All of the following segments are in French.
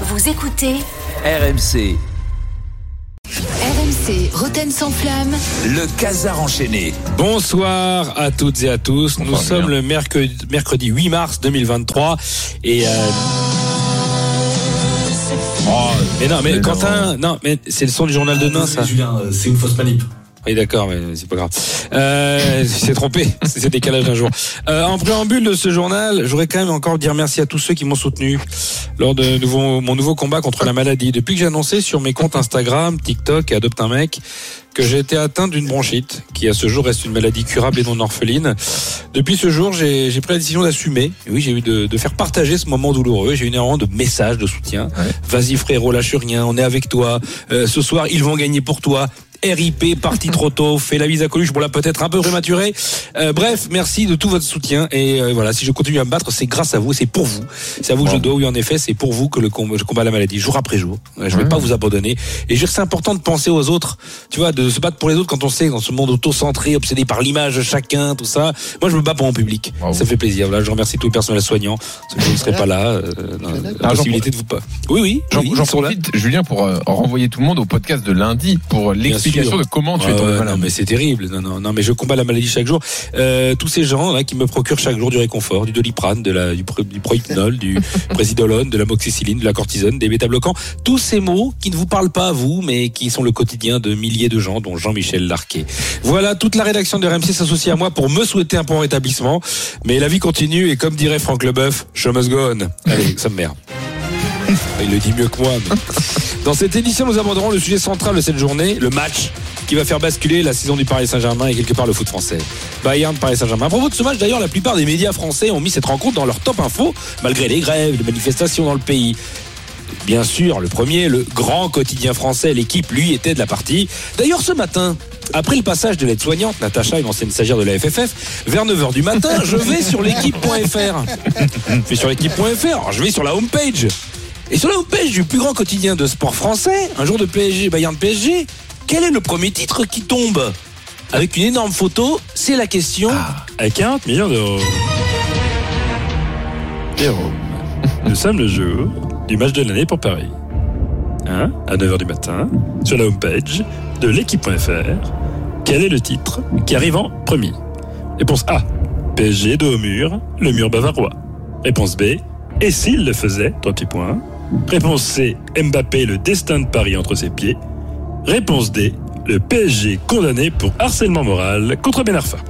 Vous écoutez RMC, RMC Roten sans flamme. le casar enchaîné. Bonsoir à toutes et à tous. Nous sommes le mercredi, mercredi 8 mars 2023 et euh... oh, mais non, mais Quentin, non, mais c'est le son du journal de demain, ça. Julien, euh, c'est une fausse manip. Oui, d'accord, mais c'est pas grave. Euh, c'est trompé, c'est décalage d'un jour. Euh, en préambule de ce journal, j'aurais quand même encore dire merci à tous ceux qui m'ont soutenu lors de nouveau, mon nouveau combat contre la maladie. Depuis que j'ai annoncé sur mes comptes Instagram, TikTok et Adopte un mec que j'ai été atteint d'une bronchite, qui à ce jour reste une maladie curable et non orpheline. Depuis ce jour, j'ai pris la décision d'assumer. Oui, j'ai eu de, de faire partager ce moment douloureux. J'ai eu énormément de messages de soutien. Vas-y frérot, lâche rien, on est avec toi. Euh, ce soir, ils vont gagner pour toi. RIP, parti trop tôt, fait la bise à Coluche, bon là peut-être un peu prématuré. Euh, bref, merci de tout votre soutien et euh, voilà, si je continue à me battre, c'est grâce à vous, c'est pour vous. C'est à vous que je dois, oui en effet, c'est pour vous que le combat, je combats la maladie, jour après jour. Euh, Je vais pas vous abandonner. Et je veux dire, c'est important de penser aux autres, tu vois, de se battre pour les autres quand on sait dans ce monde auto-centré, obsédé par l'image de chacun, tout ça. Moi, je me bats pour mon public. Ça fait plaisir. Voilà, je remercie tout le personnel soignant. Que je ne serais pas là, euh, la Ah, possibilité de vous pas. Oui, oui. J'en oui, sont là. profite, Julien, pour euh, renvoyer tout le monde au podcast de lundi pour l'explication sûr. de comment tu Ouais, es tombé ouais, malade. non, mais c'est terrible. Non, non, non, mais je combats la maladie chaque jour. Euh, tous ces gens là qui me procurent chaque jour du réconfort, du doliprane, de la, du, du prohypnol, du présidolone, de la moxicilline, de la cortisone, des bêta-bloquants. Tous ces mots qui ne vous parlent pas à vous, mais qui sont le quotidien de milliers de gens, dont Jean-Michel Larquet. Voilà, toute la rédaction de RMC s'associe à moi pour me souhaiter un bon rétablissement. Mais la vie continue et comme dirait Franck Leboeuf, je must go on. Allez, ça me merde. Il le dit mieux que moi. mais- Dans cette édition, nous aborderons le sujet central de cette journée, le match qui va faire basculer la saison du Paris Saint-Germain et quelque part le foot français. Bayern Paris Saint-Germain. À propos de ce match, d'ailleurs, la plupart des médias français ont mis cette rencontre dans leur top info, malgré les grèves, les manifestations dans le pays. Bien sûr, le premier, le grand quotidien français, l'équipe, lui, était de la partie. D'ailleurs, ce matin, après le passage de l'aide-soignante, Natacha, une ancienne stagiaire de la FFF, vers 9h du matin, je vais sur l'équipe.fr. Je vais sur l'équipe.fr, je vais sur la homepage. Et sur la homepage du plus grand quotidien de sport français, un jour de PSG, Bayern PSG, quel est le premier titre qui tombe Avec une énorme photo, c'est la question. À 40 millions d'euros. Jérôme, nous sommes le jour du match de l'année pour Paris. Hein, à 9h du matin, sur la homepage de l'équipe.fr, quel est le titre qui arrive en premier Réponse A. PSG dos au mur, le mur bavarois. Réponse B. Et s'il le faisait Trois petits points. Réponse C. Mbappé, le destin de Paris entre ses pieds. Réponse D. Le PSG condamné pour harcèlement moral contre Ben Arfa.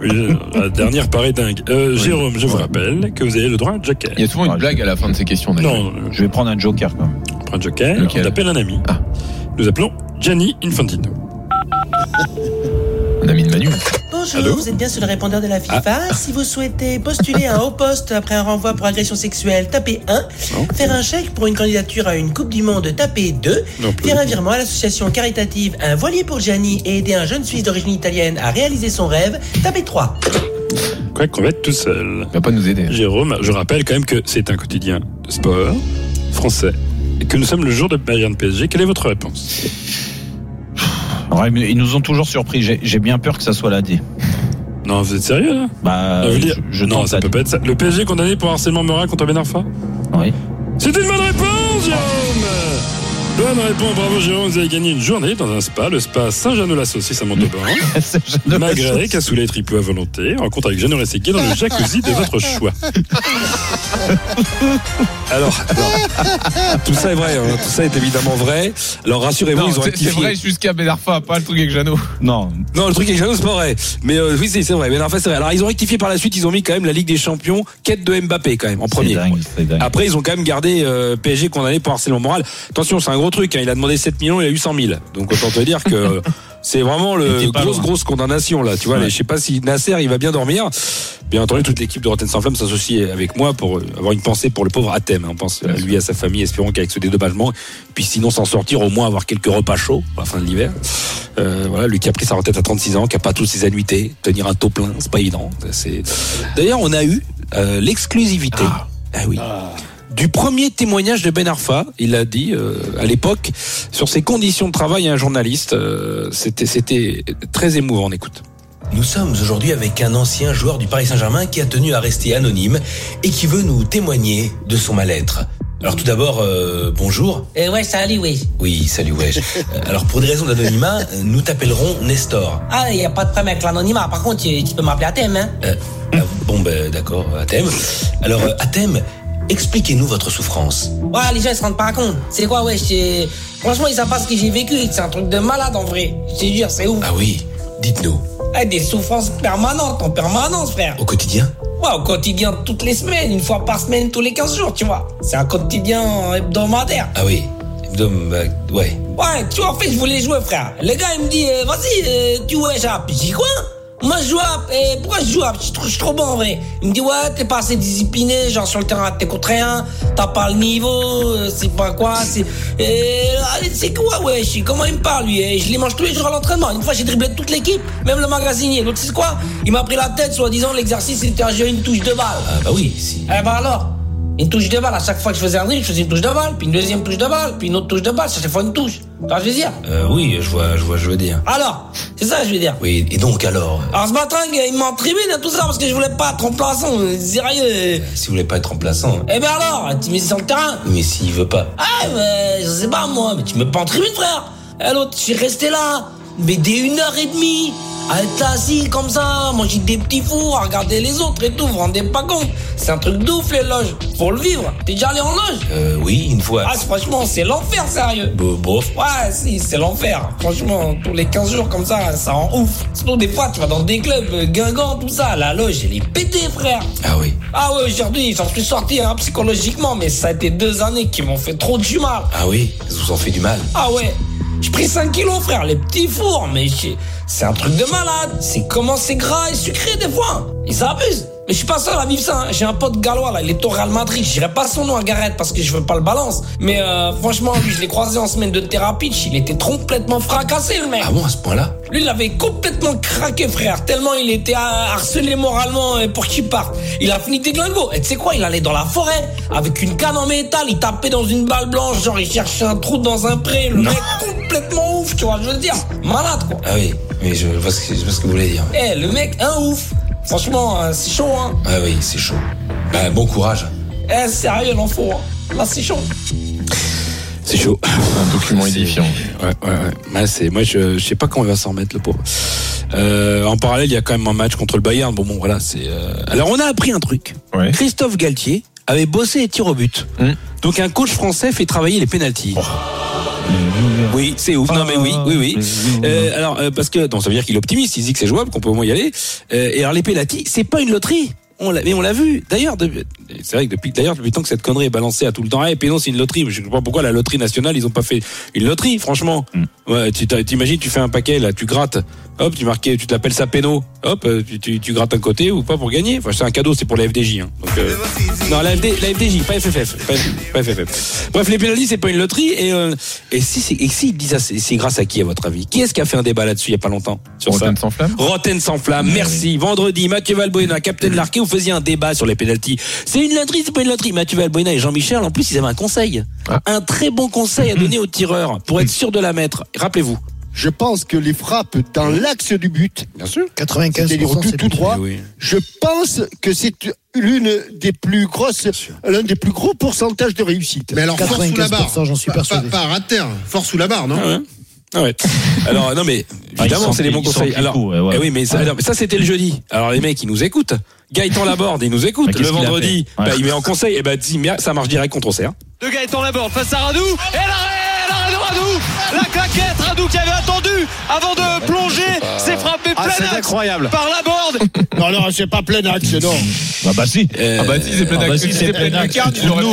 Oui, la dernière paraît dingue. Euh, Jérôme, je vous rappelle que vous avez le droit à un joker. Il y a souvent une blague à la fin de ces questions. d'ailleurs. Non, Je vais prendre un joker quand même. on prend un joker, Lequel on appelle un ami. Ah. Nous appelons Gianni Infantino. Un ami de Manu. Bonjour, Allô vous êtes bien sur le répondeur de la FIFA. Si vous souhaitez postuler à un haut poste après un renvoi pour agression sexuelle, tapez 1. Faire un chèque pour une candidature à une Coupe du Monde, tapez 2. Non plus. Faire un virement à l'association caritative Un voilier pour Gianni et aider un jeune Suisse d'origine italienne à réaliser son rêve, tapez 3. Quoi qu'on va être tout seul. Il va pas nous aider. Jérôme, je rappelle quand même que c'est un quotidien de sport français et que nous sommes le jour de Bayern PSG. Quelle est votre réponse? Alors, ils ils nous ont toujours surpris. J'ai bien peur que ça soit la D. Non, vous êtes sérieux là Bah, je, je Non, ça peut pas être ça. Le PSG condamné pour harcèlement moral contre Ben Arfa Oui. C'est une bonne réponse, Jérôme Bonne réponse, bravo Jérôme, vous avez gagné une journée dans un spa, le spa Saint-Jean-de-la-Saucisse à Montauban. Magret, cassoulet, triple à volonté, rencontre avec Jeannot Rességuier dans le jacuzzi de votre choix. Alors, alors, tout ça est vrai, hein, tout ça est évidemment vrai. Alors rassurez-vous, ils ont c'est c'est rectifié. vrai jusqu'à Ben Arfa, pas le truc avec Jeannot. Non, Non, le truc avec Jeannot, c'est pas vrai. Mais euh, oui, c'est vrai. Fait, c'est vrai. Alors, ils ont rectifié par la suite. Ils ont mis quand même la Ligue des Champions, quête de Mbappé quand même en c'est premier. dingue, c'est dingue. Après, ils ont quand même gardé euh, PSG condamné pour harcèlement moral. Attention, c'est un gros truc. hein. Il a demandé 7 millions, il a eu 100 000. Donc autant te dire que c'est vraiment le grosse loin. grosse condamnation là. Tu vois, Ouais. je sais pas si Nasser il va bien dormir. Bien entendu, toute l'équipe de Rotten sans flamme s'associe avec moi pour euh, avoir une pensée pour le pauvre Athème. On pense à lui et à sa famille, espérons qu'avec ce dédommagement, puis sinon s'en sortir, au moins avoir quelques repas chauds à la fin de l'hiver. Euh, voilà, lui qui a pris sa retraite à 36 ans, qui a pas toutes ses annuités, tenir un taux plein, c'est pas évident. D'ailleurs on a eu euh, l'exclusivité. Ah oui. Du premier témoignage de Ben Arfa, il a dit euh, à l'époque sur ses conditions de travail à un journaliste. euh, c'était c'était très émouvant. On écoute. Nous sommes aujourd'hui avec un ancien joueur du Paris Saint-Germain qui a tenu à rester anonyme et qui veut nous témoigner de son mal-être. Alors tout d'abord, euh, bonjour. Eh ouais, salut, oui. Oui, salut Wesh. Euh, Alors pour des raisons d'anonymat, nous t'appellerons Nestor. Ah, y a pas de problème avec l'anonymat. Par contre, tu, tu peux m'appeler Athème, hein. Euh, ah, bon ben d'accord, Athème. Alors Athème, expliquez-nous votre souffrance. Ouais, les gens, ils se rendent pas compte. C'est quoi, ouais, c'est... Franchement, ils savent pas ce que j'ai vécu. C'est un truc de malade, en vrai. Je te jure, c'est ouf. Ah oui, dites-nous, Eh, des souffrances permanentes, en permanence, frère. au quotidien Ouais, au quotidien, toutes les semaines, une fois par semaine, tous les 15 jours, tu vois. C'est un quotidien hebdomadaire. Ah oui, donc, bah, ouais. Ouais, tu vois, en fait, je voulais jouer, frère. Le gars, il me dit, euh, vas-y, euh, tu Jap. Je dis, quoi Moi, je joue à... Et pourquoi je joue à Je suis trop- je suis trop bon, en vrai. Il me dit, ouais, t'es pas assez discipliné, genre sur le terrain, t'es contre rien, t'as pas le niveau, euh, c'est pas quoi, c'est... Euh, c'est quoi, ouais, je comment il me parle, lui? Et je les mange tous les jours à l'entraînement. Une fois, j'ai dribblé toute l'équipe, même le magasinier. L'autre, c'est quoi? Il m'a pris la tête, soi-disant, l'exercice, c'était un jeu une touche de balle. Ah bah oui, si. Eh ben alors? Une touche de balle, à chaque fois que je faisais un dribble, je faisais une touche de balle, puis une deuxième touche de balle, puis une autre touche de balle, chaque fois une touche. Que je veux dire Euh, oui, je vois, je vois, je veux dire. Alors, c'est ça que je veux dire. Oui, et donc alors, euh, Alors ce matin, il m'a en tribune et tout ça parce que je voulais pas être remplaçant, euh, sérieux. si vous voulez pas être remplaçant, Eh ben alors, tu me mets sur le terrain. mais s'il veut pas. Ah, mais je sais pas moi, mais tu me mets pas en tribune, frère. Et l'autre, je suis resté là, mais dès une heure et demie, à être assis comme ça, manger des petits fours, à regarder les autres et tout, vous vous rendez pas compte. C'est un truc d'ouf, les loges. Faut le vivre. T'es déjà allé en loge Euh, oui, une fois. Ah, franchement, c'est l'enfer, sérieux. Bo- bof. Ouais, si, c'est l'enfer. Franchement, tous les 15 jours comme ça, ça rend ouf. Sinon, des fois, tu vas dans des clubs, euh, Guingamp, tout ça, la loge, elle est pétée, frère. Ah oui. Ah ouais, aujourd'hui, j'en suis sorti hein, psychologiquement, mais ça a été deux années qui m'ont fait trop du mal. Ah oui, ça vous en fait du mal. Ah ouais, j'ai pris 5 kilos, frère, les petits fours, mais c'est un truc de malade. C'est comment c'est gras et sucré des fois. Ils abusent. Mais je suis pas seul à vivre ça. hein. J'ai un pote gallois là, il est au Real Madrid. Je dirais pas son nom à Gareth parce que je veux pas le balance. Mais euh, franchement, lui, je l'ai croisé en semaine de thérapie. Il était complètement fracassé, le mec. Ah bon, à ce point-là? Lui, il avait complètement craqué, frère. Tellement il était harcelé moralement euh, pour qu'il parte. Il a fini déglingo. Et tu sais quoi? Il allait dans la forêt avec une canne en métal. Il tapait dans une balle blanche. Genre, il cherchait un trou dans un pré. Le mec complètement ouf, tu vois, je veux dire. Malade, quoi. Ah oui, mais je vois ce que, je vois ce que vous voulez dire. Eh, le mec, un ouf. Franchement, euh, c'est chaud, hein. Ah oui, c'est chaud. Bah, bon courage. Eh, sérieux, l'enfant. Hein. Là, c'est chaud. C'est chaud. Un document édifiant. Ouais, ouais, ouais. Ouais, c'est, moi, je, je sais pas comment il va s'en remettre, le pauvre. Euh, en parallèle, il y a quand même un match contre le Bayern. Bon, bon, voilà, c'est. euh, Alors, on a appris un truc. Ouais. Christophe Galtier avait bossé les tirs au but. Hum. Donc, un coach français fait travailler les pénalties. Oui, c'est ouf. Non, mais oui, oui, oui. Euh, alors, euh, parce que, non, ça veut dire qu'il est optimiste. Il dit que c'est jouable, qu'on peut au moins y aller. Euh, et alors, les pénalties, c'est pas une loterie. On l'a, mais on l'a vu. D'ailleurs, de- c'est vrai que depuis, d'ailleurs, depuis temps que cette connerie est balancée à tout le temps, eh, pénon, c'est une loterie. Je sais pas pourquoi la loterie nationale, ils ont pas fait une loterie, franchement. Ouais, tu t'imagines, tu fais un paquet, là, tu grattes. Hop, tu marques, tu t'appelles ça péno. Hop, euh, tu, tu, tu grattes un côté ou pas pour gagner. Enfin, c'est un cadeau, c'est pour la FDJ. Hein. Donc, euh, non, la, FD, la FDJ, pas FFF. Pas, pas FFF. Bref, les pénalités, c'est pas une loterie. Et, euh, et si, et si ils disent ça, c'est grâce à qui, à votre avis? Qui est-ce qui a fait un débat là-dessus il y a pas longtemps sur Rotten sans flamme Rotten sans flamme, merci. Vendredi, Mathieu Valbuena, capitaine Larquet, vous faisiez un débat sur les pénalties. C'est une loterie, c'est pas une loterie. Mathieu Valbuena et Jean-Michel, en plus, ils avaient un conseil. Ah. Un très bon conseil à donner aux tireurs pour être sûr de la mettre. Rappelez-vous. Je pense que les frappes dans l'axe du but, Bien sûr. 95 c'est-à-dire tout, tout droit, Oui. je pense que c'est l'une des plus grosses, l'un des plus gros pourcentages de réussite. Mais alors, force sous la barre. j'en suis Pas, pas, pas à terre, force sous la barre, non? Ah ouais. Ah ouais. Alors non mais Ah, évidemment c'est les bons conseils. Alors le coup, ouais, ouais. eh oui mais ça, alors, mais ça c'était le jeudi. Alors les mecs ils nous écoutent. Gaëtan Laborde il nous écoute. Bah, le vendredi Ouais. bah, il met en conseil et bah dis, mais ça marche direct contre Auxerre. de Gaëtan Laborde face à Radou et l'arrêt, l'arrêt de Radou la claquette Radou qui avait attendu avant de plonger s'est frappé Ah, plein c'est axe incroyable. par Laborde Non, non, c'est pas plein axe, non. Bah, bah si. Euh, Ah bah si, c'est plein Ah bah si, c'est plein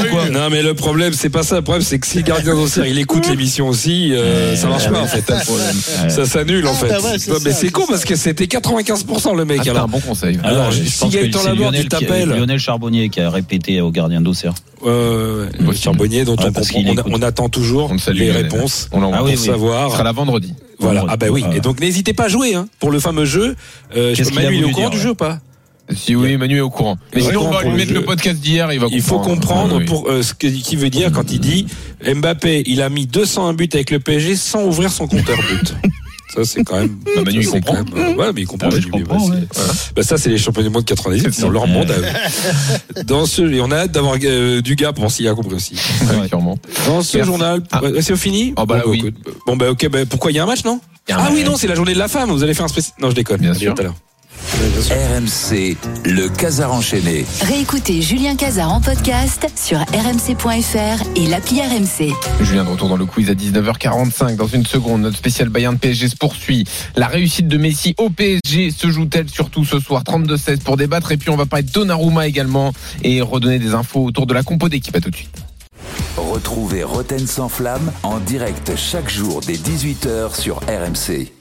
quoi. Non mais le problème c'est pas ça. Le problème c'est que si le gardien d'Auxerre il écoute l'émission aussi, euh, ça marche pas en fait. Ouais. Ça s'annule en Ah, fait. bah mais c'est con parce que c'était 95% le mec. Ah, alors un bon conseil. Alors, Ah, si Gaëtan Laborde, Lionel il t'appelle. Lionel Charbonnier qui a répété au gardien d'Auxerre. euh, Charbonnier dont on, attend toujours les réponses On Ah pour oui, oui. savoir. Ce sera là vendredi. Voilà. Ah bah oui. Et donc n'hésitez pas à jouer hein, pour le fameux jeu. Euh, je Manu il est au courant du jeu ou pas? Si oui, Manu est au courant. Mais sinon, on va lui mettre le podcast d'hier, il va comprendre. Il faut comprendre Oui, oui. pour euh, ce qu'il veut dire quand il dit Mbappé, il a mis 201 buts avec le PSG sans ouvrir son compteur but. Ça, c'est quand même. Bah, Manu, il comprend. même, euh, ouais, mais il comprend. Ah oui, Manu, je comprends, ouais. Bah, ça, c'est les champions du monde 98. C'est dans leur monde. Dans ce, et on a hâte d'avoir euh, du gars pour voir s'il a compris aussi. Sûrement. Dans ce Merci. journal, Ah. ouais, c'est fini Oh, bah, bon, oui. écoute, Bon, bah, ok, bah, pourquoi il y a un match, non Ah oui, non, c'est la journée de la femme. Vous allez faire un spécial. Non, je déconne. Bien sûr. tout à l'heure. RMC, le Casar enchaîné. Réécoutez Julien Cazard en podcast sur rmc.fr et l'appli RMC. Julien de retour dans le quiz à 19h45. Dans une seconde, notre spécial Bayern PSG se poursuit. La réussite de Messi au PSG se joue-t-elle surtout ce soir? 32-16 pour débattre. Et puis on va parler de Donnarumma également et redonner des infos autour de la compo d'équipe. À tout de suite. Retrouvez Roten sans flamme en direct chaque jour dès 18h sur RMC.